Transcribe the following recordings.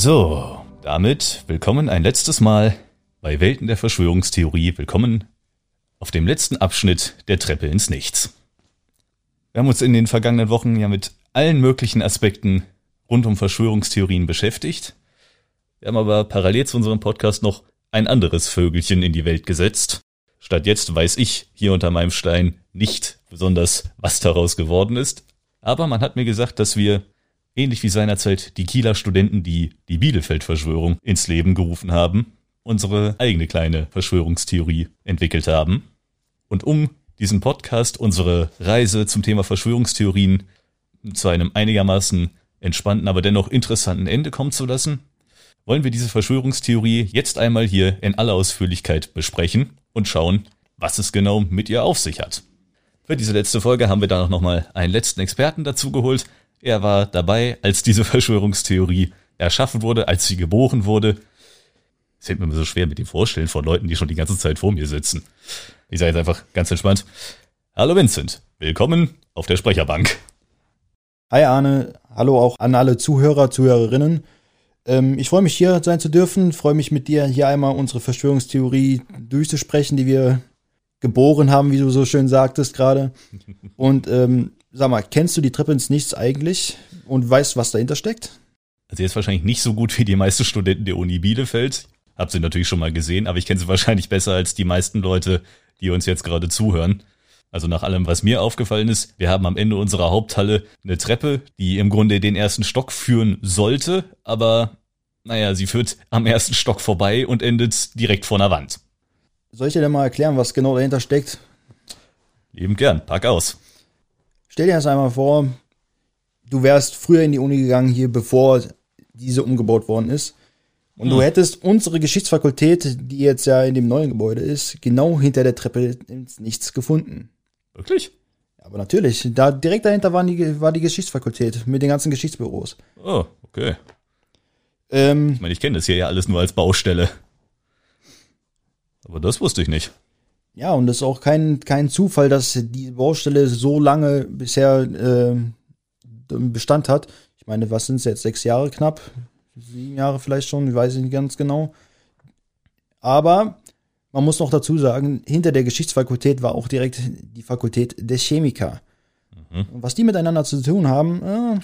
So, damit willkommen ein letztes Mal bei Welten der Verschwörungstheorie. Willkommen auf dem letzten Abschnitt der Treppe ins Nichts. Wir haben uns in den vergangenen Wochen ja mit allen möglichen Aspekten rund um Verschwörungstheorien beschäftigt. Wir haben aber parallel zu unserem Podcast noch ein anderes Vögelchen in die Welt gesetzt. Statt jetzt weiß ich hier unter meinem Stein nicht besonders, was daraus geworden ist. Aber man hat mir gesagt, dass wir, ähnlich wie seinerzeit die Kieler Studenten, die die Bielefeld-Verschwörung ins Leben gerufen haben, unsere eigene kleine Verschwörungstheorie entwickelt haben. Und um diesen Podcast, unsere Reise zum Thema Verschwörungstheorien zu einem einigermaßen entspannten, aber dennoch interessanten Ende kommen zu lassen, wollen wir diese Verschwörungstheorie jetzt einmal hier in aller Ausführlichkeit besprechen und schauen, was es genau mit ihr auf sich hat. Für diese letzte Folge haben wir dann auch nochmal einen letzten Experten dazu geholt. Er war dabei, als diese Verschwörungstheorie erschaffen wurde, als sie geboren wurde. Es fällt mir so schwer mit dem Vorstellen von Leuten, die schon die ganze Zeit vor mir sitzen. Ich sage jetzt einfach ganz entspannt. Hallo Vincent, willkommen auf der Sprecherbank. Hi Arne, hallo auch an alle Zuhörer, Zuhörerinnen. Ähm, ich freue mich hier sein zu dürfen, freue mich mit dir hier einmal unsere Verschwörungstheorie durchzusprechen, die wir geboren haben, wie du so schön sagtest gerade. Und ähm, sag mal, kennst du die Treppe ins Nichts eigentlich und weißt, was dahinter steckt? Also jetzt wahrscheinlich nicht so gut wie die meisten Studenten der Uni Bielefeld. Hab sie natürlich schon mal gesehen, aber ich kenne sie wahrscheinlich besser als die meisten Leute, die uns jetzt gerade zuhören. Also nach allem, was mir aufgefallen ist, wir haben am Ende unserer Haupthalle eine Treppe, die im Grunde den ersten Stock führen sollte, aber naja, sie führt am ersten Stock vorbei und endet direkt vor einer Wand. Soll ich dir denn mal erklären, was genau dahinter steckt? Eben gern, pack aus. Stell dir das einmal vor, du wärst früher in die Uni gegangen hier, bevor diese umgebaut worden ist. Und hm. du hättest unsere Geschichtsfakultät, die jetzt ja in dem neuen Gebäude ist, genau hinter der Treppe ins Nichts gefunden. Wirklich? Aber natürlich, da direkt dahinter war die, war die Geschichtsfakultät mit den ganzen Geschichtsbüros. Oh, okay. Ähm, ich meine, ich kenne das hier ja alles nur als Baustelle. Aber das wusste ich nicht. Ja, und das ist auch kein, kein Zufall, dass die Baustelle so lange bisher äh, Bestand hat. Ich meine, was sind es jetzt? Sechs Jahre knapp? Sieben Jahre vielleicht schon? Ich weiß nicht ganz genau. Aber man muss noch dazu sagen, hinter der Geschichtsfakultät war auch direkt die Fakultät der Chemiker. Mhm. Und was die miteinander zu tun haben, äh,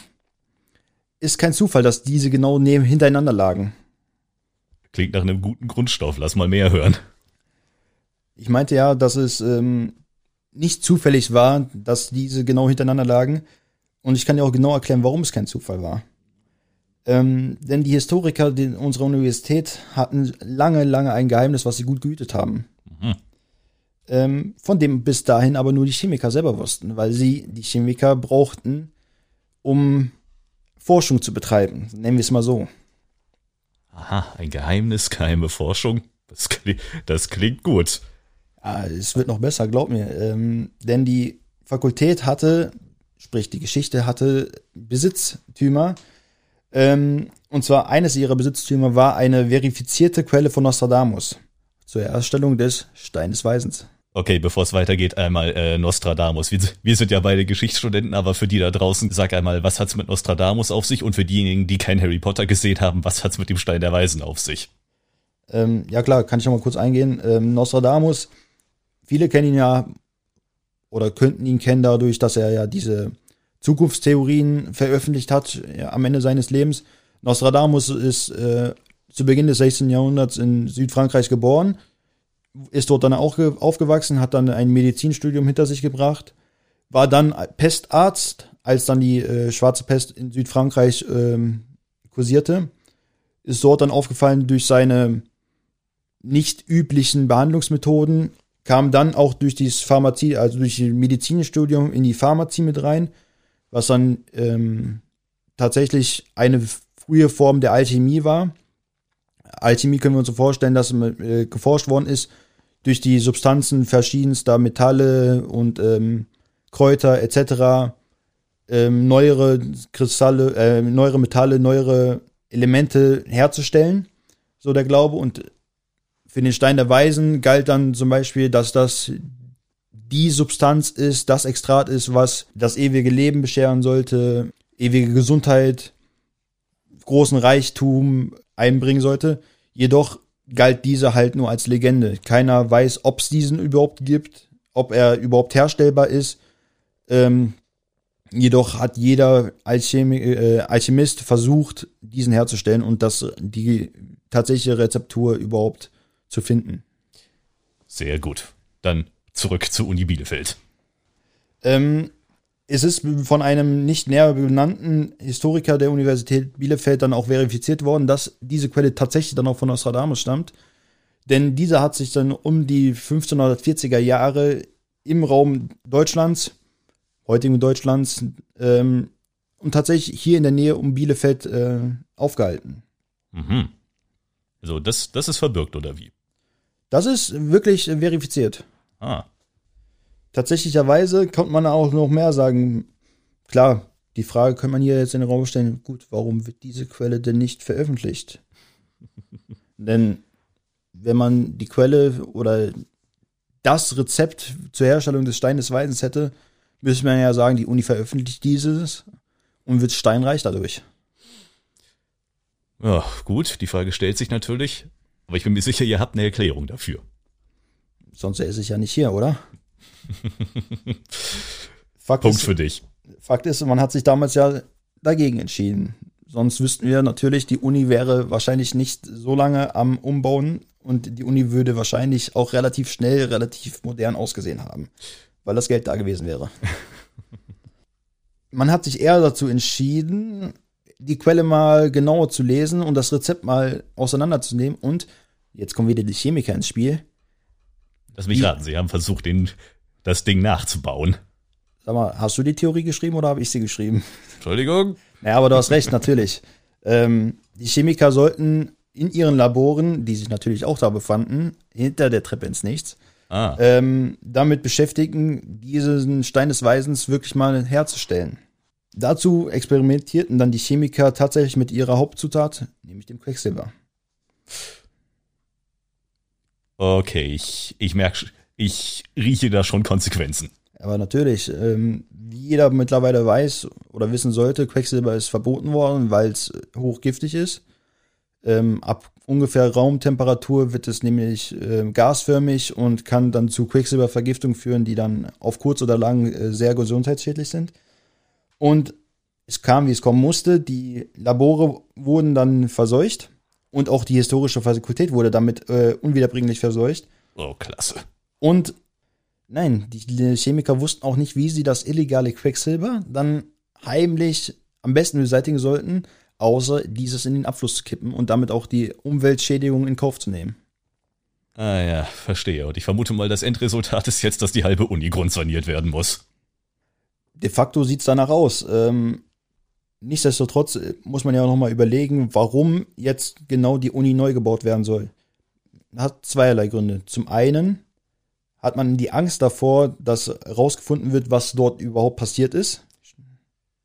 ist kein Zufall, dass diese genau neben, hintereinander lagen. Klingt nach einem guten Grundstoff, lass mal mehr hören. Ich meinte ja, dass es ähm, nicht zufällig war, dass diese genau hintereinander lagen. Und ich kann dir auch genau erklären, warum es kein Zufall war. Ähm, denn die Historiker unserer Universität hatten lange, lange ein Geheimnis, was sie gut gehütet haben. Mhm. Ähm, von dem bis dahin aber nur die Chemiker selber wussten, weil sie die Chemiker brauchten, um Forschung zu betreiben. Nennen wir es mal so. Aha, ein Geheimnis, geheime Forschung. Das, klingt, das klingt gut. Ja, es wird noch besser, glaub mir. Ähm, denn die Fakultät hatte, sprich die Geschichte hatte Besitztümer, ähm, und zwar eines ihrer Besitztümer war eine verifizierte Quelle von Nostradamus zur Erstellung des Steines Weisens. Okay, bevor es weitergeht, einmal äh, Nostradamus. Wir, wir, sind ja beide Geschichtsstudenten, aber für die da draußen, sag einmal, was hat's mit Nostradamus auf sich? Und für diejenigen, die kein Harry Potter gesehen haben, was hat's mit dem Stein der Weisen auf sich? Ähm, ja klar, kann ich noch mal kurz eingehen. Ähm, Nostradamus, viele kennen ihn ja oder könnten ihn kennen dadurch, dass er ja diese Zukunftstheorien veröffentlicht hat ja, am Ende seines Lebens. Nostradamus ist äh, zu Beginn des 16. Jahrhunderts in Südfrankreich geboren, ist dort dann auch aufgewachsen, hat dann ein Medizinstudium hinter sich gebracht, war dann Pestarzt, als dann die äh, schwarze Pest in Südfrankreich ähm, kursierte, ist dort dann aufgefallen durch seine nicht üblichen Behandlungsmethoden, kam dann auch durch dieses Pharmazie, also durch das Medizinstudium in die Pharmazie mit rein, was dann ähm, tatsächlich eine frühe Form der Alchemie war. Alchemie können wir uns so vorstellen, dass äh, geforscht worden ist durch die Substanzen verschiedenster Metalle und ähm, Kräuter etc. Ähm, neuere Kristalle, äh, neuere Metalle, neuere Elemente herzustellen, so der Glaube. Und für den Stein der Weisen galt dann zum Beispiel, dass das die Substanz ist, das Extrat ist, was das ewige Leben bescheren sollte. ewige Gesundheit, großen Reichtum einbringen sollte. Jedoch galt dieser halt nur als Legende. Keiner weiß, ob es diesen überhaupt gibt, ob er überhaupt herstellbar ist. Ähm, jedoch hat jeder Alchemi äh, Alchemist versucht, diesen herzustellen und das die tatsächliche Rezeptur überhaupt zu finden. Sehr gut. Dann zurück zu Uni Bielefeld. Ähm, es ist von einem nicht näher benannten Historiker der Universität Bielefeld dann auch verifiziert worden, dass diese Quelle tatsächlich dann auch von Nostradamus stammt. Denn dieser hat sich dann um die 1540er Jahre im Raum Deutschlands, heutigen Deutschlands, ähm, und tatsächlich hier in der Nähe um Bielefeld äh, aufgehalten. Mhm. Also das, das ist verbirgt, oder wie? Das ist wirklich verifiziert. Ah. Tatsächlicherweise kommt man auch noch mehr sagen. Klar, die Frage kann man hier jetzt in den Raum stellen, gut, warum wird diese Quelle denn nicht veröffentlicht? denn wenn man die Quelle oder das Rezept zur Herstellung des Steines des Weisens hätte, müsste man ja sagen, die Uni veröffentlicht dieses und wird steinreich dadurch. Ja, gut, die Frage stellt sich natürlich, aber ich bin mir sicher, ihr habt eine Erklärung dafür. Sonst wäre ich ja nicht hier, oder? Punkt ist, für dich. Fakt ist, man hat sich damals ja dagegen entschieden. Sonst wüssten wir natürlich, die Uni wäre wahrscheinlich nicht so lange am Umbauen und die Uni würde wahrscheinlich auch relativ schnell, relativ modern ausgesehen haben, weil das Geld da gewesen wäre. man hat sich eher dazu entschieden, die Quelle mal genauer zu lesen und das Rezept mal auseinanderzunehmen und jetzt kommen wieder die Chemiker ins Spiel. Lass mich raten, Sie haben versucht, den, das Ding nachzubauen. Sag mal, hast du die Theorie geschrieben oder habe ich sie geschrieben? Entschuldigung? Ja, aber du hast recht, natürlich. Ähm, die Chemiker sollten in ihren Laboren, die sich natürlich auch da befanden, hinter der Treppe ins Nichts, ah. ähm, damit beschäftigen, diesen Stein des Weisens wirklich mal herzustellen. Dazu experimentierten dann die Chemiker tatsächlich mit ihrer Hauptzutat, nämlich dem Quecksilber. Okay, ich, ich merke, ich rieche da schon Konsequenzen. Aber natürlich, ähm, wie jeder mittlerweile weiß oder wissen sollte, Quecksilber ist verboten worden, weil es hochgiftig ist. Ähm, ab ungefähr Raumtemperatur wird es nämlich äh, gasförmig und kann dann zu Quecksilbervergiftung führen, die dann auf kurz oder lang äh, sehr gesundheitsschädlich sind. Und es kam, wie es kommen musste. Die Labore wurden dann verseucht und auch die historische Fakultät wurde damit äh, unwiederbringlich verseucht. Oh, klasse. Und nein, die Chemiker wussten auch nicht, wie sie das illegale Quecksilber dann heimlich am besten beseitigen sollten, außer dieses in den Abfluss zu kippen und damit auch die Umweltschädigung in Kauf zu nehmen. Ah ja, verstehe. Und ich vermute mal, das Endresultat ist jetzt, dass die halbe Uni grundsaniert werden muss de facto sieht es danach aus. Ähm, nichtsdestotrotz äh, muss man ja auch nochmal überlegen, warum jetzt genau die Uni neu gebaut werden soll. Hat zweierlei Gründe. Zum einen hat man die Angst davor, dass rausgefunden wird, was dort überhaupt passiert ist.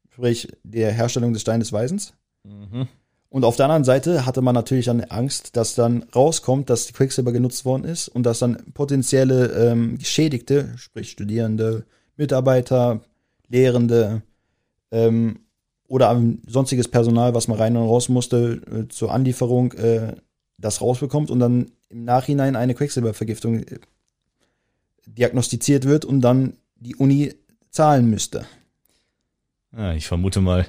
Sprich, der Herstellung des Steines des Weisens. Mhm. Und auf der anderen Seite hatte man natürlich dann Angst, dass dann rauskommt, dass die Quicksilber genutzt worden ist und dass dann potenzielle ähm, Geschädigte, sprich Studierende, Mitarbeiter, Lehrende ähm, oder sonstiges Personal, was mal rein und raus musste äh, zur Anlieferung, äh, das rausbekommt und dann im Nachhinein eine Quecksilbervergiftung äh, diagnostiziert wird und dann die Uni zahlen müsste. Ja, ich vermute mal,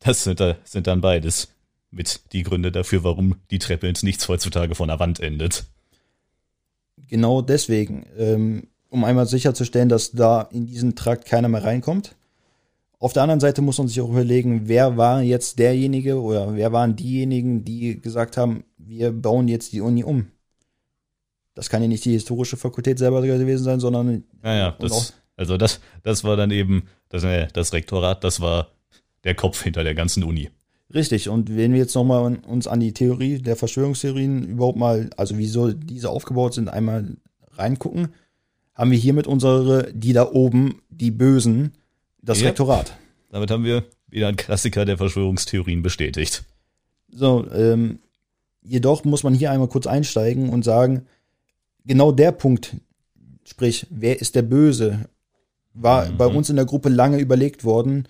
das sind, da, sind dann beides mit die Gründe dafür, warum die Treppe ins Nichts heutzutage von der Wand endet. Genau deswegen. Ähm, um einmal sicherzustellen, dass da in diesen Trakt keiner mehr reinkommt. Auf der anderen Seite muss man sich auch überlegen, wer war jetzt derjenige oder wer waren diejenigen, die gesagt haben, wir bauen jetzt die Uni um. Das kann ja nicht die historische Fakultät selber gewesen sein, sondern. Ja, ja, das, also das, das war dann eben das, äh, das Rektorat, das war der Kopf hinter der ganzen Uni. Richtig, und wenn wir jetzt nochmal uns an die Theorie der Verschwörungstheorien überhaupt mal, also wieso diese aufgebaut sind, einmal reingucken, haben wir hiermit unsere, die da oben, die Bösen, das ja. Rektorat. Damit haben wir wieder einen Klassiker der Verschwörungstheorien bestätigt. So, ähm, jedoch muss man hier einmal kurz einsteigen und sagen, genau der Punkt, sprich, wer ist der Böse, war mhm. bei uns in der Gruppe lange überlegt worden,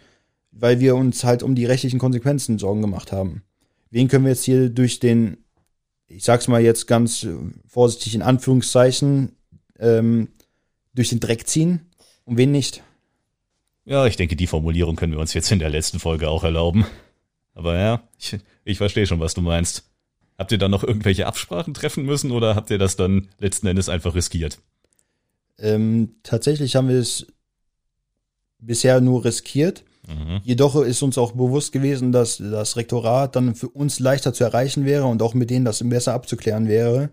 weil wir uns halt um die rechtlichen Konsequenzen Sorgen gemacht haben. Wen können wir jetzt hier durch den, ich sag's mal jetzt ganz vorsichtig in Anführungszeichen, ähm, durch den Dreck ziehen und wen nicht? Ja, ich denke, die Formulierung können wir uns jetzt in der letzten Folge auch erlauben. Aber ja, ich, ich verstehe schon, was du meinst. Habt ihr dann noch irgendwelche Absprachen treffen müssen oder habt ihr das dann letzten Endes einfach riskiert? Ähm, tatsächlich haben wir es bisher nur riskiert. Mhm. Jedoch ist uns auch bewusst gewesen, dass das Rektorat dann für uns leichter zu erreichen wäre und auch mit denen das besser abzuklären wäre.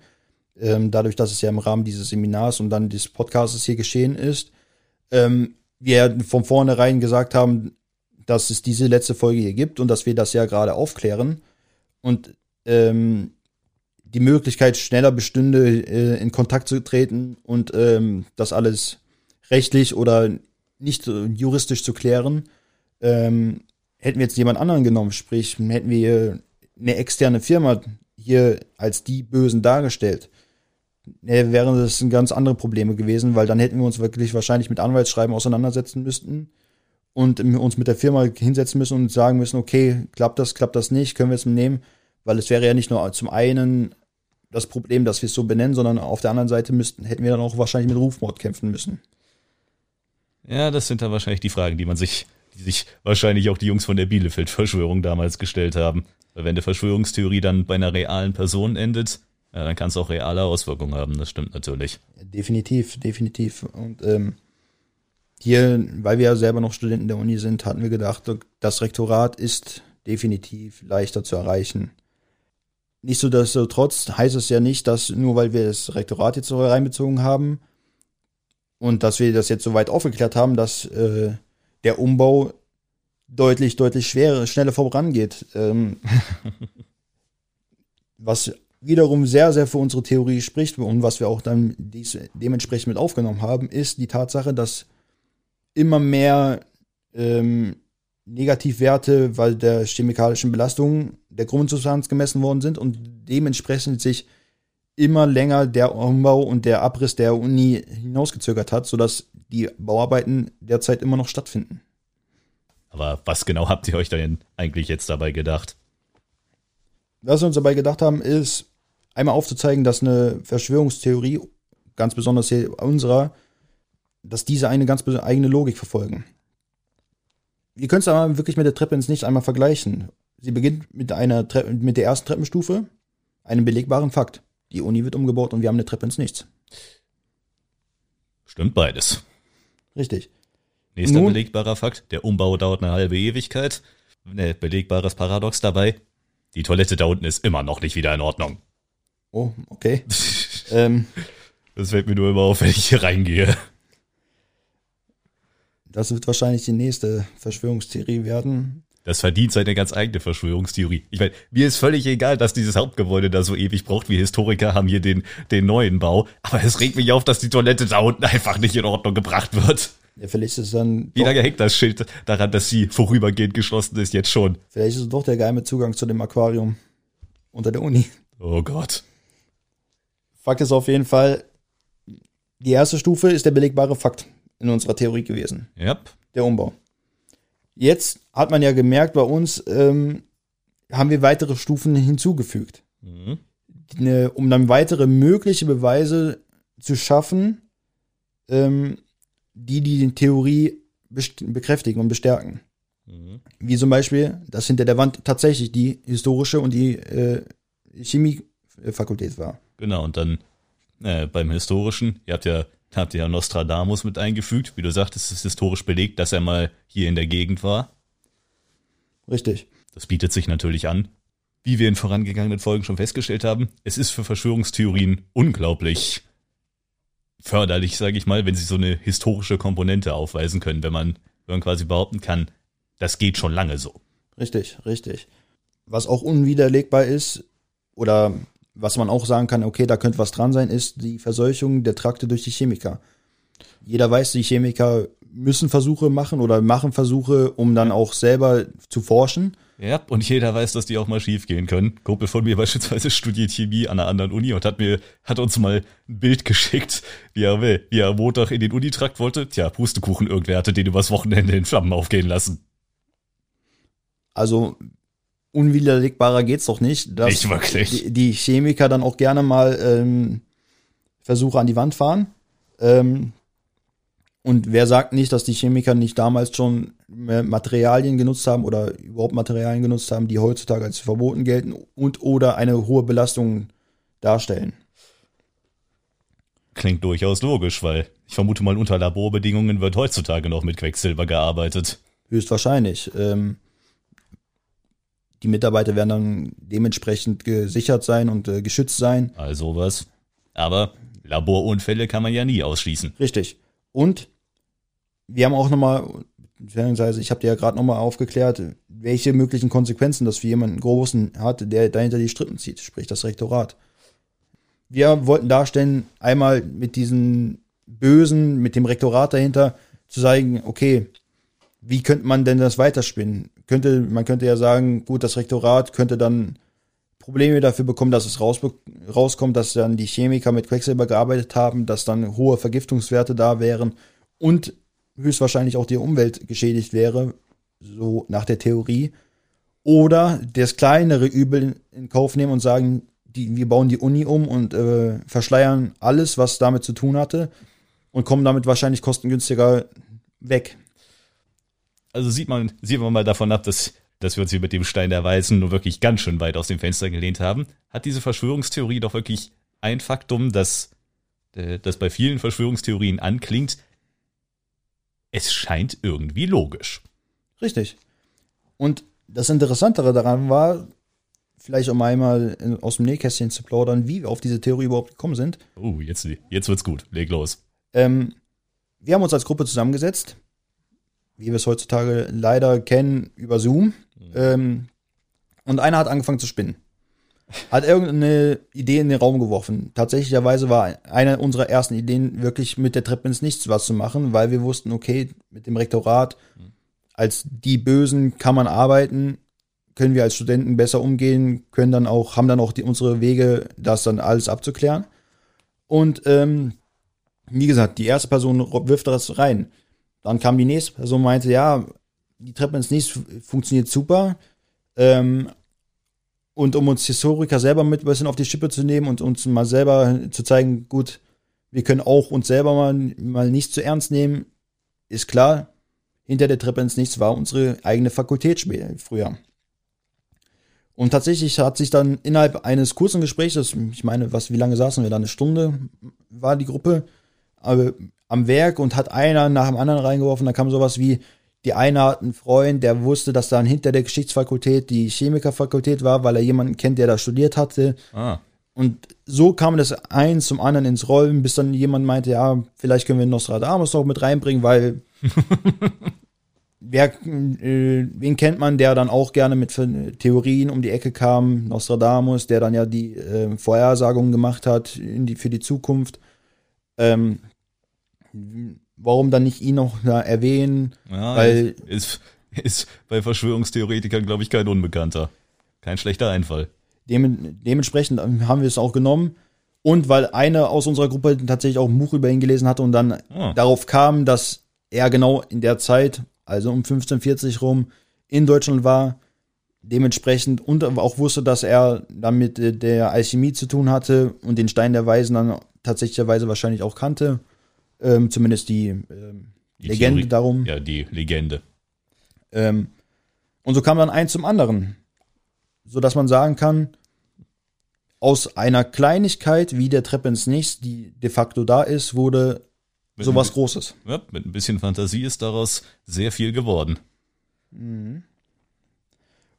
Ähm, dadurch, dass es ja im Rahmen dieses Seminars und dann des Podcasts hier geschehen ist. Ähm, wir von vornherein gesagt haben, dass es diese letzte Folge hier gibt und dass wir das ja gerade aufklären. Und ähm, die Möglichkeit schneller bestünde, äh, in Kontakt zu treten und ähm, das alles rechtlich oder nicht juristisch zu klären, ähm, hätten wir jetzt jemand anderen genommen, sprich, hätten wir eine externe Firma hier als die Bösen dargestellt, äh, wären das ganz andere Probleme gewesen, weil dann hätten wir uns wirklich wahrscheinlich mit Anwaltsschreiben auseinandersetzen müssten und uns mit der Firma hinsetzen müssen und sagen müssen, okay, klappt das, klappt das nicht, können wir es nehmen, weil es wäre ja nicht nur zum einen das Problem, dass wir es so benennen, sondern auf der anderen Seite müssten, hätten wir dann auch wahrscheinlich mit Rufmord kämpfen müssen. Ja, das sind dann wahrscheinlich die Fragen, die man sich, die sich wahrscheinlich auch die Jungs von der Bielefeld-Verschwörung damals gestellt haben. Weil wenn eine Verschwörungstheorie dann bei einer realen Person endet, ja, dann kann es auch reale Auswirkungen haben, das stimmt natürlich. Definitiv, definitiv. Und ähm, hier, weil wir ja selber noch Studenten der Uni sind, hatten wir gedacht, das Rektorat ist definitiv leichter zu erreichen. Nichtsdestotrotz heißt es ja nicht, dass nur weil wir das Rektorat jetzt so reinbezogen haben und dass wir das jetzt so weit aufgeklärt haben, dass äh, der Umbau deutlich, deutlich schwerer, schneller vorangeht. Ähm, was wiederum sehr, sehr für unsere Theorie spricht und was wir auch dann dies, dementsprechend mit aufgenommen haben, ist die Tatsache, dass immer mehr ähm, Negativwerte, weil der chemikalischen Belastung der Grundsubstanz gemessen worden sind und dementsprechend sich immer länger der Umbau und der Abriss der Uni hinausgezögert hat, sodass die Bauarbeiten derzeit immer noch stattfinden. Aber was genau habt ihr euch denn eigentlich jetzt dabei gedacht? Was wir uns dabei gedacht haben, ist einmal aufzuzeigen, dass eine Verschwörungstheorie, ganz besonders hier unserer, dass diese eine ganz eigene Logik verfolgen. Wir können es aber wirklich mit der Treppe ins Nichts einmal vergleichen. Sie beginnt mit einer Tre mit der ersten Treppenstufe, einem belegbaren Fakt. Die Uni wird umgebaut und wir haben eine Treppe ins Nichts. Stimmt beides. Richtig. Nächster Nun, belegbarer Fakt, der Umbau dauert eine halbe Ewigkeit. Ne, belegbares Paradox dabei. Die Toilette da unten ist immer noch nicht wieder in Ordnung. Oh, okay. ähm, das fällt mir nur immer auf, wenn ich hier reingehe. Das wird wahrscheinlich die nächste Verschwörungstheorie werden. Das verdient seine ganz eigene Verschwörungstheorie. Ich meine, mir ist völlig egal, dass dieses Hauptgebäude da so ewig braucht. Wir Historiker haben hier den, den neuen Bau. Aber es regt mich auf, dass die Toilette da unten einfach nicht in Ordnung gebracht wird. Ja, vielleicht ist es dann. Wie lange hängt das Schild daran, dass sie vorübergehend geschlossen ist, jetzt schon? Vielleicht ist es doch der geheime Zugang zu dem Aquarium unter der Uni. Oh Gott. Fakt ist auf jeden Fall, die erste Stufe ist der belegbare Fakt in unserer Theorie gewesen. Yep. Der Umbau. Jetzt hat man ja gemerkt, bei uns ähm, haben wir weitere Stufen hinzugefügt. Mhm. Ne, um dann weitere mögliche Beweise zu schaffen, ähm, die die Theorie bekräftigen und bestärken. Mhm. Wie zum Beispiel, dass hinter der Wand tatsächlich die historische und die äh, Chemiefakultät war. Genau, und dann äh, beim historischen, ihr habt ja habt ihr ja Nostradamus mit eingefügt. Wie du sagtest, es ist historisch belegt, dass er mal hier in der Gegend war. Richtig. Das bietet sich natürlich an. Wie wir in vorangegangenen Folgen schon festgestellt haben, es ist für Verschwörungstheorien unglaublich förderlich, sage ich mal, wenn sie so eine historische Komponente aufweisen können, wenn man, wenn man quasi behaupten kann, das geht schon lange so. Richtig, richtig. Was auch unwiderlegbar ist, oder was man auch sagen kann, okay, da könnte was dran sein, ist die Verseuchung der Trakte durch die Chemiker. Jeder weiß, die Chemiker müssen Versuche machen oder machen Versuche, um dann auch selber zu forschen. Ja, und jeder weiß, dass die auch mal schief gehen können. Kumpel von mir beispielsweise studiert Chemie an einer anderen Uni und hat mir, hat uns mal ein Bild geschickt, wie er, wie er Montag in den Unitrakt wollte. Tja, Pustekuchen, irgendwer hatte den übers Wochenende in Flammen aufgehen lassen. Also unwiderlegbarer geht's doch nicht, dass Nicht wirklich. Die, die Chemiker dann auch gerne mal ähm, Versuche an die Wand fahren. Ähm, und wer sagt nicht, dass die Chemiker nicht damals schon äh, Materialien genutzt haben oder überhaupt Materialien genutzt haben, die heutzutage als verboten gelten und oder eine hohe Belastung darstellen? Klingt durchaus logisch, weil ich vermute mal, unter Laborbedingungen wird heutzutage noch mit Quecksilber gearbeitet. Höchstwahrscheinlich. Ähm, die Mitarbeiter werden dann dementsprechend gesichert sein und äh, geschützt sein. Also was. Aber Laborunfälle kann man ja nie ausschließen. Richtig. Und wir haben auch nochmal, beziehungsweise ich habe dir ja gerade nochmal aufgeklärt, welche möglichen Konsequenzen das für jemanden Großen hat, der dahinter die Strippen zieht, sprich das Rektorat. Wir wollten darstellen, einmal mit diesen Bösen, mit dem Rektorat dahinter, zu sagen, okay, wie könnte man denn das weiterspinnen? Könnte, man könnte ja sagen, gut, das Rektorat könnte dann Probleme dafür bekommen, dass es raus, rauskommt, dass dann die Chemiker mit Quecksilber gearbeitet haben, dass dann hohe Vergiftungswerte da wären und höchstwahrscheinlich auch die Umwelt geschädigt wäre, so nach der Theorie. Oder das kleinere Übel in Kauf nehmen und sagen, die, wir bauen die Uni um und äh, verschleiern alles, was damit zu tun hatte und kommen damit wahrscheinlich kostengünstiger weg. Also sieht man, sieht man mal davon ab, dass, dass wir uns hier mit dem Stein der Weisen nur wirklich ganz schön weit aus dem Fenster gelehnt haben, hat diese Verschwörungstheorie doch wirklich ein Faktum, das, äh, das bei vielen Verschwörungstheorien anklingt. Es scheint irgendwie logisch. Richtig. Und das Interessantere daran war, vielleicht um einmal in- aus dem Nähkästchen zu plaudern, wie wir auf diese Theorie überhaupt gekommen sind. Oh, jetzt, jetzt wird's gut. Leg los. Ähm, wir haben uns als Gruppe zusammengesetzt, wie wir es heutzutage leider kennen, über Zoom. Ähm, und einer hat angefangen zu spinnen. Hat irgendeine Idee in den Raum geworfen. Tatsächlicherweise war eine unserer ersten Ideen, wirklich mit der Treppe ins Nichts was zu machen, weil wir wussten, okay, mit dem Rektorat, als die Bösen kann man arbeiten, können wir als Studenten besser umgehen, können dann auch, haben dann auch die, unsere Wege, das dann alles abzuklären. Und ähm, wie gesagt, die erste Person wirft das rein. Dann kam die nächste Person und meinte, ja, die Treppe ins Nichts fu- funktioniert super. Ähm, und um uns Historiker selber mit ein bisschen auf die Schippe zu nehmen und uns mal selber zu zeigen, gut, wir können auch uns selber mal, mal nicht zu ernst nehmen, ist klar, hinter der Treppe ins Nichts war unsere eigene Fakultät früher. Und tatsächlich hat sich dann innerhalb eines kurzen Gesprächs, ich meine, was, wie lange saßen wir da? Eine Stunde war die Gruppe am Werk und hat einer nach dem anderen reingeworfen. Da kam sowas wie, die eine hat einen Freund, der wusste, dass dann hinter der Geschichtsfakultät die Chemikerfakultät war, weil er jemanden kennt, der da studiert hatte. Ah, Und so kam das eins zum anderen ins Rollen, bis dann jemand meinte, ja, vielleicht können wir Nostradamus noch mit reinbringen, weil wer, äh, wen kennt man, der dann auch gerne mit Theorien um die Ecke kam? Nostradamus, der dann ja die äh, Vorhersagungen gemacht hat in die, für die Zukunft. Ähm, warum dann nicht ihn noch da erwähnen? ja, Weil- ist, ist bei Verschwörungstheoretikern, glaube ich, kein Unbekannter. Kein schlechter Einfall. Dem, dementsprechend haben wir es auch genommen. Und weil einer aus unserer Gruppe tatsächlich auch ein Buch über ihn gelesen hatte und dann Ah. darauf kam, dass er genau in der Zeit, also um 1540 rum, in Deutschland war, dementsprechend und auch wusste, dass er dann mit äh, der Alchemie zu tun hatte und den Stein der Weisen dann tatsächlicherweise wahrscheinlich auch kannte. Ähm, zumindest die, ähm, Die Legende Theorie- darum. Ja, die Legende. Ähm, und so kam dann eins zum anderen. So dass man sagen kann, aus einer Kleinigkeit wie der Treppe ins Nichts, die de facto da ist, wurde Mit sowas ein, Großes. ja, mit ein bisschen Fantasie ist daraus sehr viel geworden.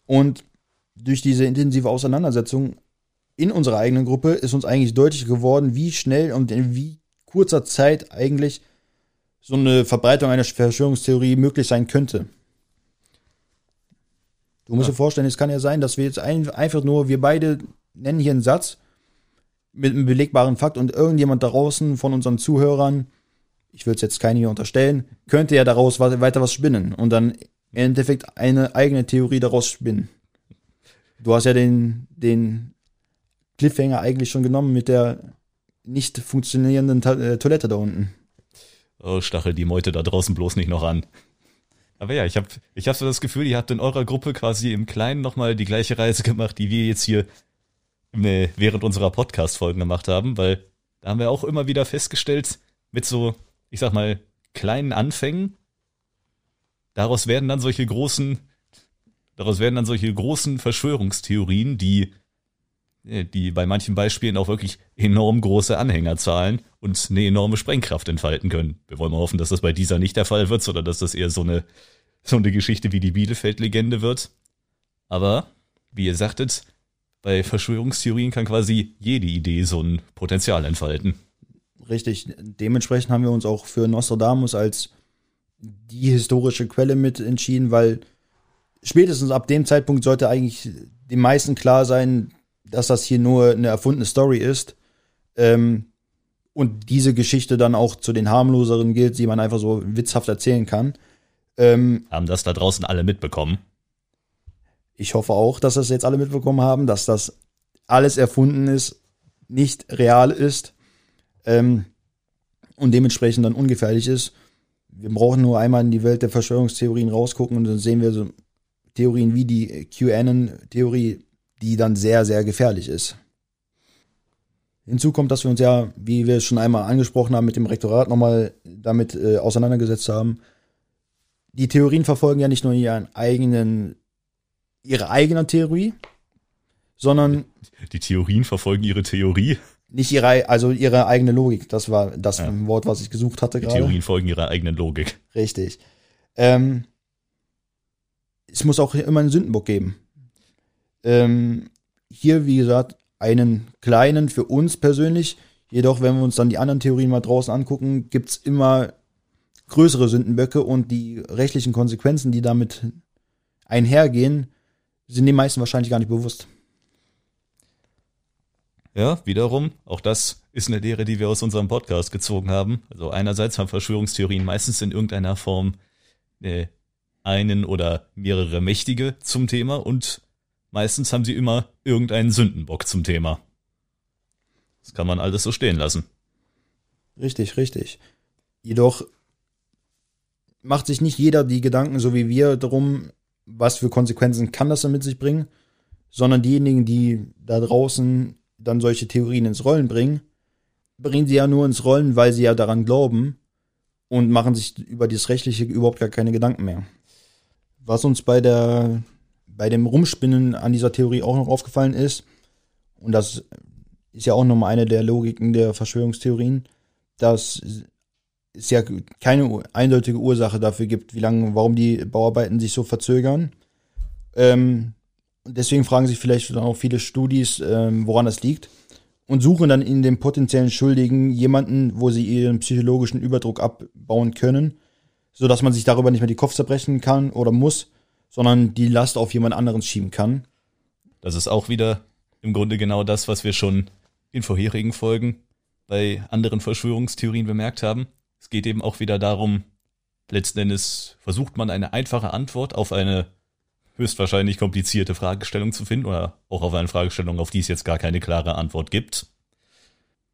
Und durch diese intensive Auseinandersetzung in unserer eigenen Gruppe ist uns eigentlich deutlich geworden, wie schnell und wie kurzer Zeit eigentlich so eine Verbreitung einer Verschwörungstheorie möglich sein könnte. Du musst Ja. dir vorstellen, es kann ja sein, dass wir jetzt ein, einfach nur, wir beide nennen hier einen Satz mit einem belegbaren Fakt und irgendjemand da draußen von unseren Zuhörern, ich will es jetzt keinen hier unterstellen, könnte ja daraus weiter was spinnen und dann im Endeffekt eine eigene Theorie daraus spinnen. Du hast ja den, den Cliffhanger eigentlich schon genommen mit der nicht funktionierenden Ta äh, Toilette da unten. Oh, stachel die Meute da draußen bloß nicht noch an. Aber ja, ich habe ich hab so das Gefühl, ihr habt in eurer Gruppe quasi im Kleinen nochmal die gleiche Reise gemacht, die wir jetzt hier während unserer Podcast-Folgen gemacht haben, weil da haben wir auch immer wieder festgestellt, mit so, ich sag mal, kleinen Anfängen, daraus werden dann solche großen, daraus werden dann solche großen Verschwörungstheorien, die, die bei manchen Beispielen auch wirklich enorm große Anhängerzahlen und eine enorme Sprengkraft entfalten können. Wir wollen mal hoffen, dass das bei dieser nicht der Fall wird, sondern dass das eher so eine, so eine Geschichte wie die Bielefeld-Legende wird. Aber, wie ihr sagtet, bei Verschwörungstheorien kann quasi jede Idee so ein Potenzial entfalten. Richtig. Dementsprechend haben wir uns auch für Nostradamus als die historische Quelle mit entschieden, weil spätestens ab dem Zeitpunkt sollte eigentlich den meisten klar sein, dass das hier nur eine erfundene Story ist. Ähm, und diese Geschichte dann auch zu den harmloseren gilt, die man einfach so witzhaft erzählen kann. Ähm, haben das da draußen alle mitbekommen? Ich hoffe auch, dass das jetzt alle mitbekommen haben, dass das alles erfunden ist, nicht real ist ähm, und dementsprechend dann ungefährlich ist. Wir brauchen nur einmal in die Welt der Verschwörungstheorien rausgucken und dann sehen wir so Theorien wie die QAnon-Theorie, die dann sehr, sehr gefährlich ist. Hinzu kommt, dass wir uns ja, wie wir es schon einmal angesprochen haben, mit dem Rektorat nochmal damit äh, auseinandergesetzt haben. Die Theorien verfolgen ja nicht nur ihren eigenen ihre eigene Theorie, sondern. Die Theorien verfolgen ihre Theorie. Nicht ihre, also ihre eigene Logik. Das war das ja. Wort, was ich gesucht hatte gerade. Die Theorien folgen ihrer eigenen Logik. Richtig. Ähm, es muss auch immer einen Sündenbock geben. Ähm, hier, wie gesagt, einen kleinen für uns persönlich. Jedoch, wenn wir uns dann die anderen Theorien mal draußen angucken, gibt's immer größere Sündenböcke und die rechtlichen Konsequenzen, die damit einhergehen, sind den meisten wahrscheinlich gar nicht bewusst. Ja, wiederum, auch das ist eine Lehre, die wir aus unserem Podcast gezogen haben. Also einerseits haben Verschwörungstheorien meistens in irgendeiner Form äh, einen oder mehrere Mächtige zum Thema und meistens haben sie immer irgendeinen Sündenbock zum Thema. Das kann man alles so stehen lassen. Richtig, richtig. Jedoch macht sich nicht jeder die Gedanken, so wie wir, darum, was für Konsequenzen kann das dann mit sich bringen, sondern diejenigen, die da draußen dann solche Theorien ins Rollen bringen, bringen sie ja nur ins Rollen, weil sie ja daran glauben und machen sich über das Rechtliche überhaupt gar keine Gedanken mehr. Was uns bei der, bei dem Rumspinnen an dieser Theorie auch noch aufgefallen ist, und das ist ja auch nochmal eine der Logiken der Verschwörungstheorien, dass es ja keine eindeutige Ursache dafür gibt, wie lange, warum die Bauarbeiten sich so verzögern. Ähm, deswegen fragen sich vielleicht auch viele Studis, ähm, woran das liegt und suchen dann in dem potenziellen Schuldigen jemanden, wo sie ihren psychologischen Überdruck abbauen können, so dass man sich darüber nicht mehr die Kopf zerbrechen kann oder muss, sondern die Last auf jemand anderen schieben kann. Das ist auch wieder im Grunde genau das, was wir schon in vorherigen Folgen bei anderen Verschwörungstheorien bemerkt haben. Es geht eben auch wieder darum, letzten Endes versucht man eine einfache Antwort auf eine höchstwahrscheinlich komplizierte Fragestellung zu finden oder auch auf eine Fragestellung, auf die es jetzt gar keine klare Antwort gibt.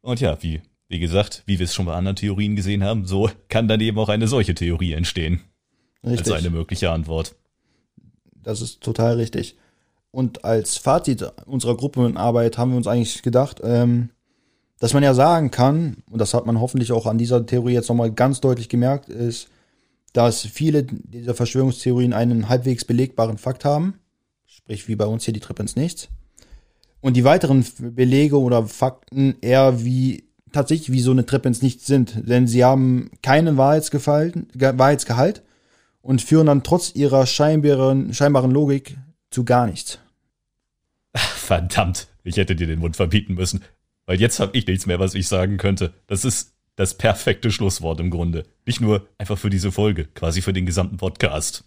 Und ja, wie, wie gesagt, wie wir es schon bei anderen Theorien gesehen haben, so kann dann eben auch eine solche Theorie entstehen. Richtig. Als eine mögliche Antwort. Das ist total richtig. Und als Fazit unserer Gruppenarbeit haben wir uns eigentlich gedacht, ähm, dass man ja sagen kann, und das hat man hoffentlich auch an dieser Theorie jetzt nochmal ganz deutlich gemerkt, ist, dass viele dieser Verschwörungstheorien einen halbwegs belegbaren Fakt haben, sprich wie bei uns hier die Treppe ins Nichts, und die weiteren Belege oder Fakten eher wie tatsächlich wie so eine Treppe ins Nichts sind, denn sie haben keinen Wahrheitsgehalt und führen dann trotz ihrer scheinbaren, scheinbaren Logik zu gar nichts. Verdammt, ich hätte dir den Mund verbieten müssen. Weil jetzt habe ich nichts mehr, was ich sagen könnte. Das ist das perfekte Schlusswort im Grunde. Nicht nur einfach für diese Folge, quasi für den gesamten Podcast.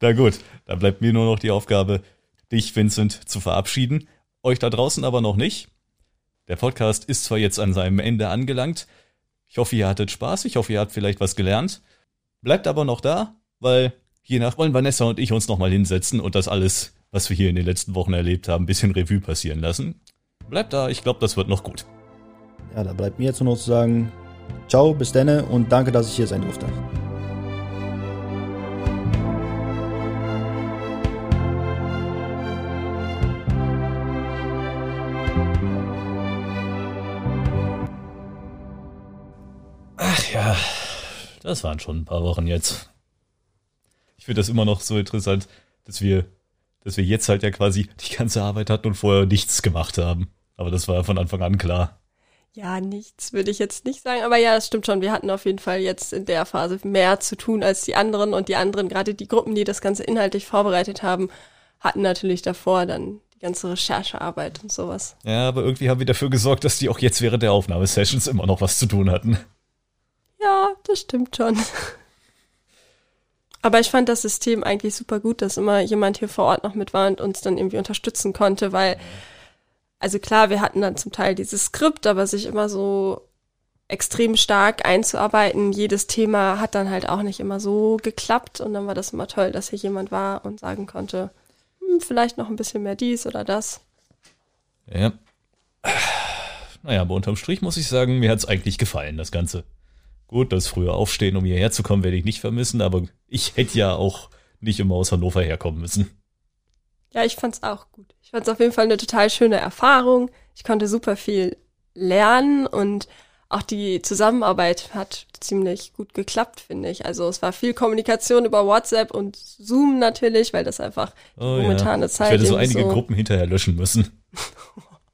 Na gut, dann bleibt mir nur noch die Aufgabe, dich, Vincent, zu verabschieden. Euch da draußen aber noch nicht. Der Podcast ist zwar jetzt an seinem Ende angelangt. Ich hoffe, ihr hattet Spaß. Ich hoffe, ihr habt vielleicht was gelernt. Bleibt aber noch da, weil je nach wollen Vanessa und ich uns nochmal hinsetzen und das alles, was wir hier in den letzten Wochen erlebt haben, ein bisschen Revue passieren lassen. Bleibt da, ich glaube, das wird noch gut. Ja, da bleibt mir jetzt nur noch zu sagen, ciao, bis denne und danke, dass ich hier sein durfte. Das waren schon ein paar Wochen jetzt. Ich finde das immer noch so interessant, dass wir, dass wir jetzt halt ja quasi die ganze Arbeit hatten und vorher nichts gemacht haben. Aber das war ja von Anfang an klar. Ja, nichts würde ich jetzt nicht sagen, aber ja, das stimmt schon. Wir hatten auf jeden Fall jetzt in der Phase mehr zu tun als die anderen und die anderen, gerade die Gruppen, die das Ganze inhaltlich vorbereitet haben, hatten natürlich davor dann die ganze Recherchearbeit und sowas. Ja, aber irgendwie haben wir dafür gesorgt, dass die auch jetzt während der Aufnahmesessions immer noch was zu tun hatten. Ja, das stimmt schon. Aber ich fand das System eigentlich super gut, dass immer jemand hier vor Ort noch mit war und uns dann irgendwie unterstützen konnte, weil, also klar, wir hatten dann zum Teil dieses Skript, aber sich immer so extrem stark einzuarbeiten, jedes Thema hat dann halt auch nicht immer so geklappt und dann war das immer toll, dass hier jemand war und sagen konnte, hm, vielleicht noch ein bisschen mehr dies oder das. Ja. Naja, aber unterm Strich muss ich sagen, mir hat es eigentlich gefallen, das Ganze. Gut, das frühe Aufstehen, um hierher zu kommen, werde ich nicht vermissen, aber ich hätte ja auch nicht immer aus Hannover herkommen müssen. Ja, ich fand's auch gut. Ich fand's auf jeden Fall eine total schöne Erfahrung. Ich konnte super viel lernen und auch die Zusammenarbeit hat ziemlich gut geklappt, finde ich. Also es war viel Kommunikation über WhatsApp und Zoom natürlich, weil das einfach die Oh, momentane ja. Zeit Ich werde so einige so Gruppen hinterher löschen müssen.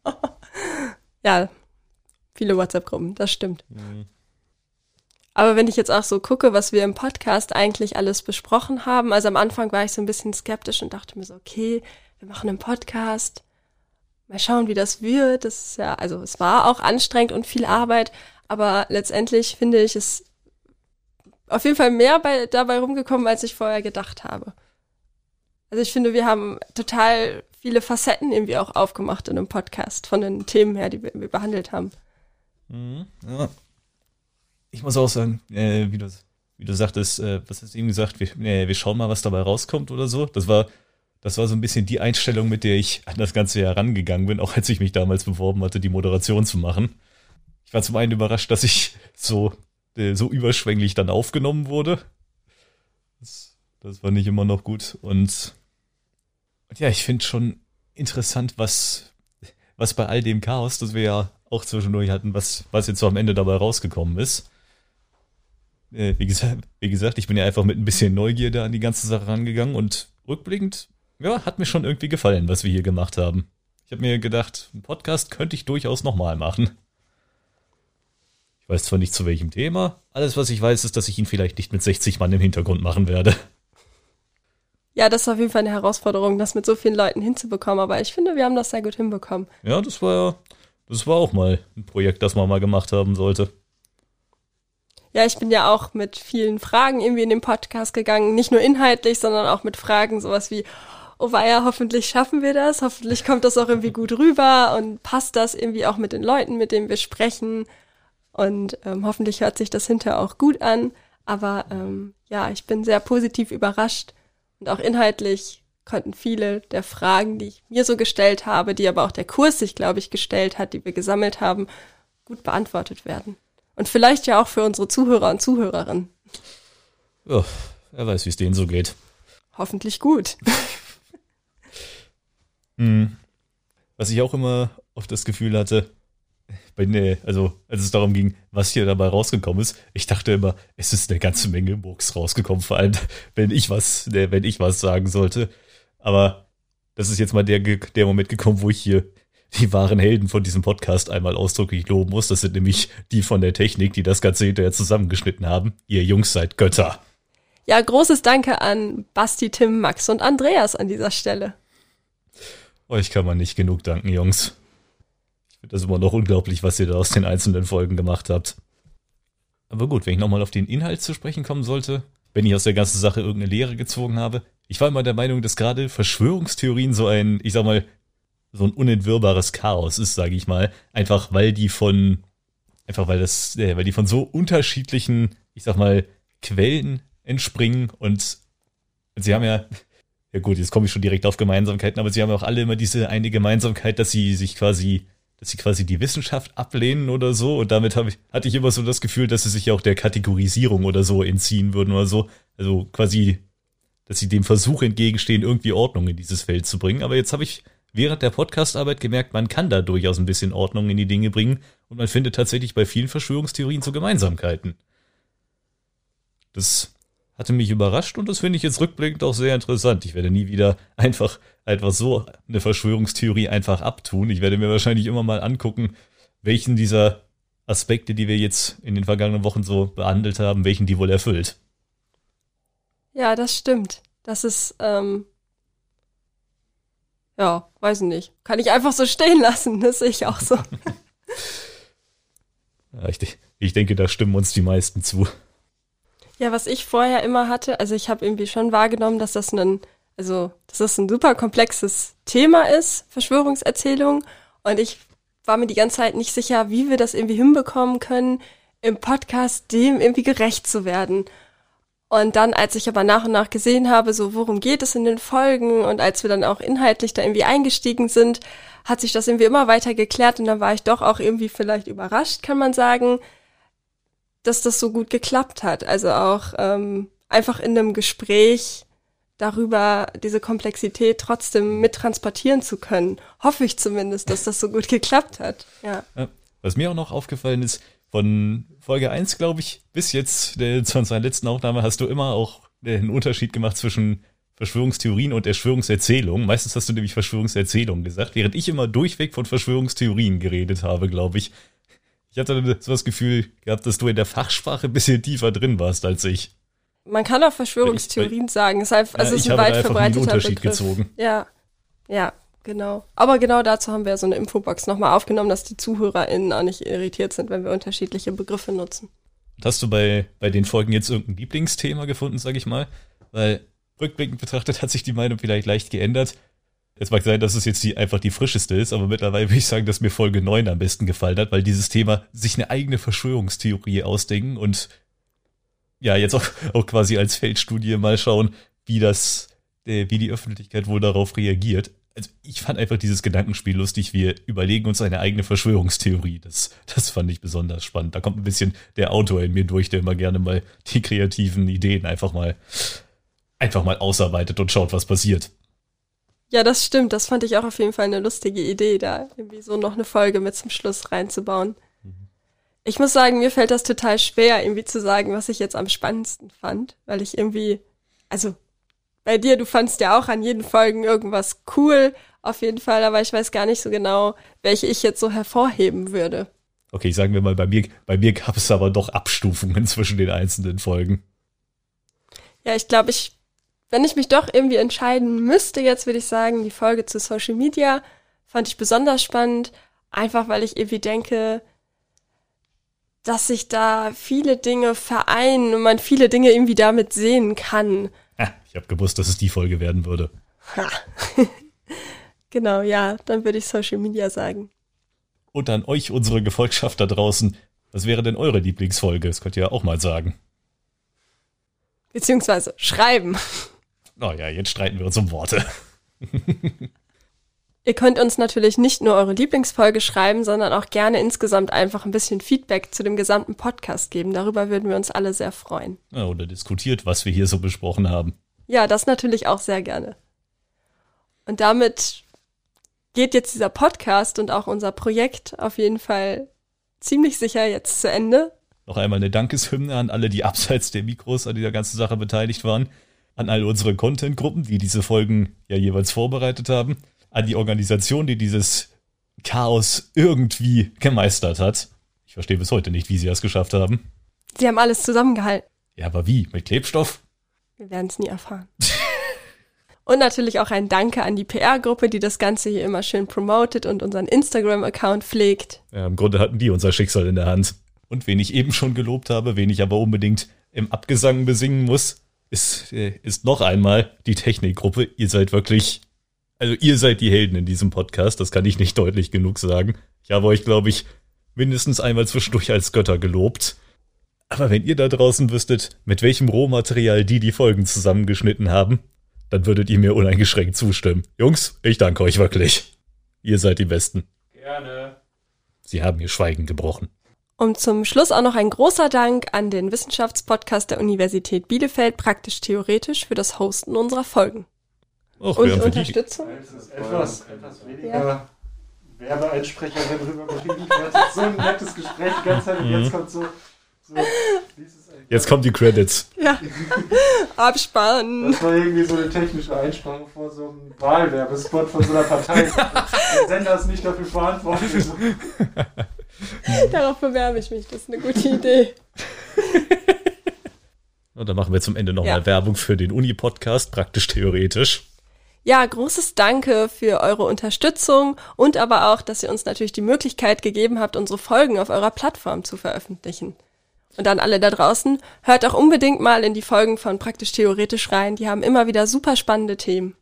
Ja, viele WhatsApp-Gruppen, das stimmt. Aber wenn ich jetzt auch so gucke, was wir im Podcast eigentlich alles besprochen haben, also am Anfang war ich so ein bisschen skeptisch und dachte mir so, okay, wir machen einen Podcast, mal schauen, wie das wird. Das ist ja, also es war auch anstrengend und viel Arbeit, aber letztendlich finde ich es auf jeden Fall mehr bei, dabei rumgekommen, als ich vorher gedacht habe. Also ich finde, wir haben total viele Facetten irgendwie auch aufgemacht in einem Podcast, von den Themen her, die wir, behandelt haben. Ja. Ich muss auch sagen, äh, wie, du, wie du sagtest, äh, was hast du eben gesagt, wir, äh, wir schauen mal, was dabei rauskommt oder so. Das war, das war so ein bisschen die Einstellung, mit der ich an das Ganze herangegangen bin, auch als ich mich damals beworben hatte, die Moderation zu machen. Ich war zum einen überrascht, dass ich so, äh, so überschwänglich dann aufgenommen wurde. Das, das war nicht immer noch gut. Und, und ja, ich finde schon interessant, was, was bei all dem Chaos, das wir ja auch zwischendurch hatten, was, was jetzt so am Ende dabei rausgekommen ist. Äh, wie, gesagt, wie gesagt, ich bin ja einfach mit ein bisschen Neugierde an die ganze Sache rangegangen und rückblickend, ja, hat mir schon irgendwie gefallen, was wir hier gemacht haben. Ich habe mir gedacht, einen Podcast könnte ich durchaus nochmal machen. Ich weiß zwar nicht zu welchem Thema, alles was ich weiß ist, dass ich ihn vielleicht nicht mit 60 Mann im Hintergrund machen werde. Ja, das ist auf jeden Fall eine Herausforderung, das mit so vielen Leuten hinzubekommen, aber ich finde, wir haben das sehr gut hinbekommen. Ja, das war ja, das war auch mal ein Projekt, das man mal gemacht haben sollte. Ja, ich bin ja auch mit vielen Fragen irgendwie in den Podcast gegangen, nicht nur inhaltlich, sondern auch mit Fragen, sowas wie, oh weia, hoffentlich schaffen wir das, hoffentlich kommt das auch irgendwie gut rüber und passt das irgendwie auch mit den Leuten, mit denen wir sprechen und ähm, hoffentlich hört sich das hinterher auch gut an. Aber ähm, ja, ich bin sehr positiv überrascht und auch inhaltlich konnten viele der Fragen, die ich mir so gestellt habe, die aber auch der Kurs sich, glaube ich, gestellt hat, die wir gesammelt haben, gut beantwortet werden. Und vielleicht ja auch für unsere Zuhörer und Zuhörerinnen. Ja, wer weiß, wie es denen so geht. Hoffentlich gut. Hm. Was ich auch immer oft das Gefühl hatte, bei, ne, also als es darum ging, was hier dabei rausgekommen ist, ich dachte immer, es ist eine ganze Menge Murks rausgekommen, vor allem wenn ich was, ne, wenn ich was sagen sollte. Aber das ist jetzt mal der, der Moment gekommen, wo ich hier die wahren Helden von diesem Podcast einmal ausdrücklich loben muss. Das sind nämlich die von der Technik, die das Ganze hinterher zusammengeschnitten haben. Ihr Jungs seid Götter. Ja, großes Danke an Basti, Tim, Max und Andreas an dieser Stelle. Euch kann man nicht genug danken, Jungs. Ich finde das immer noch unglaublich, was ihr da aus den einzelnen Folgen gemacht habt. Aber gut, wenn ich nochmal auf den Inhalt zu sprechen kommen sollte, wenn ich aus der ganzen Sache irgendeine Lehre gezogen habe, ich war immer der Meinung, dass gerade Verschwörungstheorien so ein, ich sag mal, so ein unentwirrbares Chaos ist, sage ich mal. Einfach weil die von, einfach weil das, äh, weil die von so unterschiedlichen, ich sag mal, Quellen entspringen und sie haben ja, ja gut, jetzt komme ich schon direkt auf Gemeinsamkeiten, aber sie haben auch alle immer diese eine Gemeinsamkeit, dass sie sich quasi, dass sie quasi die Wissenschaft ablehnen oder so und damit ich, hatte ich immer so das Gefühl, dass sie sich auch der Kategorisierung oder so entziehen würden oder so. Also quasi, dass sie dem Versuch entgegenstehen, irgendwie Ordnung in dieses Feld zu bringen. Aber jetzt habe ich während der Podcastarbeit gemerkt, man kann da durchaus ein bisschen Ordnung in die Dinge bringen und man findet tatsächlich bei vielen Verschwörungstheorien so Gemeinsamkeiten. Das hatte mich überrascht und das finde ich jetzt rückblickend auch sehr interessant. Ich werde nie wieder einfach, einfach so eine Verschwörungstheorie einfach abtun. Ich werde mir wahrscheinlich immer mal angucken, welchen dieser Aspekte, die wir jetzt in den vergangenen Wochen so behandelt haben, welchen die wohl erfüllt. Ja, das stimmt. Das ist, ähm, ja, weiß ich nicht. Kann ich einfach so stehen lassen, das sehe ich auch so. ja, ich, ich denke, da stimmen uns die meisten zu. Ja, was ich vorher immer hatte, also ich habe irgendwie schon wahrgenommen, dass das ein, also dass das ein super komplexes Thema ist, Verschwörungserzählung. Und ich war mir die ganze Zeit nicht sicher, wie wir das irgendwie hinbekommen können, im Podcast dem irgendwie gerecht zu werden. Und dann, als ich aber nach und nach gesehen habe, so worum geht es in den Folgen und als wir dann auch inhaltlich da irgendwie eingestiegen sind, hat sich das irgendwie immer weiter geklärt und dann war ich doch auch irgendwie vielleicht überrascht, kann man sagen, dass das so gut geklappt hat. Also auch ähm, einfach in einem Gespräch darüber diese Komplexität trotzdem mittransportieren zu können. Hoffe ich zumindest, dass das so gut geklappt hat. Ja. ja was mir auch noch aufgefallen ist, von Folge 1, glaube ich, bis jetzt äh, zu unserer letzten Aufnahme hast du immer auch einen Unterschied gemacht zwischen Verschwörungstheorien und Erschwörungserzählungen. Meistens hast du nämlich Verschwörungserzählungen gesagt, während ich immer durchweg von Verschwörungstheorien geredet habe, glaube ich. Ich hatte so das Gefühl gehabt, dass du in der Fachsprache ein bisschen tiefer drin warst als ich. Man kann auch Verschwörungstheorien ich, sagen. Es ist, also ja, es ist ein weit verbreiteter Unterschied Begriff. gezogen. Ja, ja, genau. Aber genau dazu haben wir so eine Infobox nochmal aufgenommen, dass die ZuhörerInnen auch nicht irritiert sind, wenn wir unterschiedliche Begriffe nutzen. Hast du bei, bei den Folgen jetzt irgendein Lieblingsthema gefunden, sag ich mal? Weil rückblickend betrachtet hat sich die Meinung vielleicht leicht geändert. Es mag sein, dass es jetzt die, einfach die frischeste ist, aber mittlerweile würde ich sagen, dass mir Folge 9 am besten gefallen hat, weil dieses Thema sich eine eigene Verschwörungstheorie ausdenken und ja, jetzt auch, auch quasi als Feldstudie mal schauen, wie das, äh, wie die Öffentlichkeit wohl darauf reagiert. Also ich fand einfach dieses Gedankenspiel lustig. Wir überlegen uns eine eigene Verschwörungstheorie. Das, das fand ich besonders spannend. Da kommt ein bisschen der Autor in mir durch, der immer gerne mal die kreativen Ideen einfach mal, einfach mal ausarbeitet und schaut, was passiert. Ja, das stimmt. Das fand ich auch auf jeden Fall eine lustige Idee, da irgendwie so noch eine Folge mit zum Schluss reinzubauen. Mhm. Ich muss sagen, mir fällt das total schwer, irgendwie zu sagen, was ich jetzt am spannendsten fand, weil ich irgendwie, also bei dir, du fandst ja auch an jeden Folgen irgendwas cool, auf jeden Fall, aber ich weiß gar nicht so genau, welche ich jetzt so hervorheben würde. Okay, sagen wir mal, bei mir, bei mir gab es aber doch Abstufungen zwischen den einzelnen Folgen. Ja, ich glaube, ich wenn ich mich doch irgendwie entscheiden müsste, jetzt würde ich sagen, die Folge zu Social Media fand ich besonders spannend, einfach weil ich irgendwie denke, dass sich da viele Dinge vereinen und man viele Dinge irgendwie damit sehen kann. Ha, ich habe gewusst, dass es die Folge werden würde. Ha. genau, ja, dann würde ich Social Media sagen. Und an euch, unsere Gefolgschaft da draußen, was wäre denn eure Lieblingsfolge? Das könnt ihr ja auch mal sagen. Beziehungsweise schreiben. Naja, oh jetzt streiten wir uns um Worte. Ihr könnt uns natürlich nicht nur eure Lieblingsfolge schreiben, sondern auch gerne insgesamt einfach ein bisschen Feedback zu dem gesamten Podcast geben. Darüber würden wir uns alle sehr freuen. Ja, oder diskutiert, was wir hier so besprochen haben. Ja, das natürlich auch sehr gerne. Und damit geht jetzt dieser Podcast und auch unser Projekt auf jeden Fall ziemlich sicher jetzt zu Ende. Noch einmal eine Dankeshymne an alle, die abseits der Mikros an dieser ganzen Sache beteiligt waren an all unsere Content-Gruppen, die diese Folgen ja jeweils vorbereitet haben, an die Organisation, die dieses Chaos irgendwie gemeistert hat. Ich verstehe bis heute nicht, wie sie das geschafft haben. Sie haben alles zusammengehalten. Ja, aber wie? Mit Klebstoff? Wir werden es nie erfahren. und natürlich auch ein Danke an die PR-Gruppe, die das Ganze hier immer schön promotet und unseren Instagram-Account pflegt. Ja, im Grunde hatten die unser Schicksal in der Hand. Und wen ich eben schon gelobt habe, wen ich aber unbedingt im Abgesang besingen muss, ist, äh, ist noch einmal die Technikgruppe. Ihr seid wirklich, also ihr seid die Helden in diesem Podcast. Das kann ich nicht deutlich genug sagen. Ich habe euch, glaube ich, mindestens einmal zwischendurch als Götter gelobt. Aber wenn ihr da draußen wüsstet, mit welchem Rohmaterial die die Folgen zusammengeschnitten haben, dann würdet ihr mir uneingeschränkt zustimmen. Jungs, ich danke euch wirklich. Ihr seid die Besten. Gerne. Sie haben ihr Schweigen gebrochen. Und zum Schluss auch noch ein großer Dank an den Wissenschaftspodcast der Universität Bielefeld, praktisch-theoretisch, für das Hosten unserer Folgen. Och, und Unterstützung. Etwas, etwas weniger ja. Werbeeinsprecherin ist so ein nettes Gespräch die ganze Zeit und jetzt mhm. kommt so, Jetzt kommen die Credits. Ja. Abspann. Das war irgendwie so eine technische Einsprache vor so einem Wahlwerbespot von so einer Partei. Der Sender ist nicht dafür verantwortlich. Darauf bewerbe ich mich. Das ist eine gute Idee. Und dann machen wir zum Ende nochmal ja. Werbung für den Uni-Podcast, praktisch theoretisch. Ja, großes Danke für eure Unterstützung und aber auch, dass ihr uns natürlich die Möglichkeit gegeben habt, unsere Folgen auf eurer Plattform zu veröffentlichen. Und dann alle da draußen, hört auch unbedingt mal in die Folgen von Praktisch Theoretisch rein. Die haben immer wieder super spannende Themen.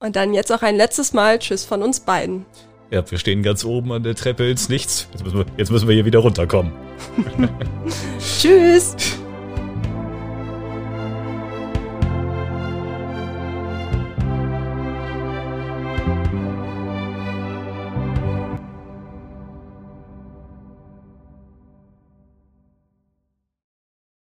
Und dann jetzt auch ein letztes Mal Tschüss von uns beiden. Ja, wir stehen ganz oben an der Treppe ins Nichts. Jetzt müssen wir, jetzt müssen wir hier wieder runterkommen. Tschüss.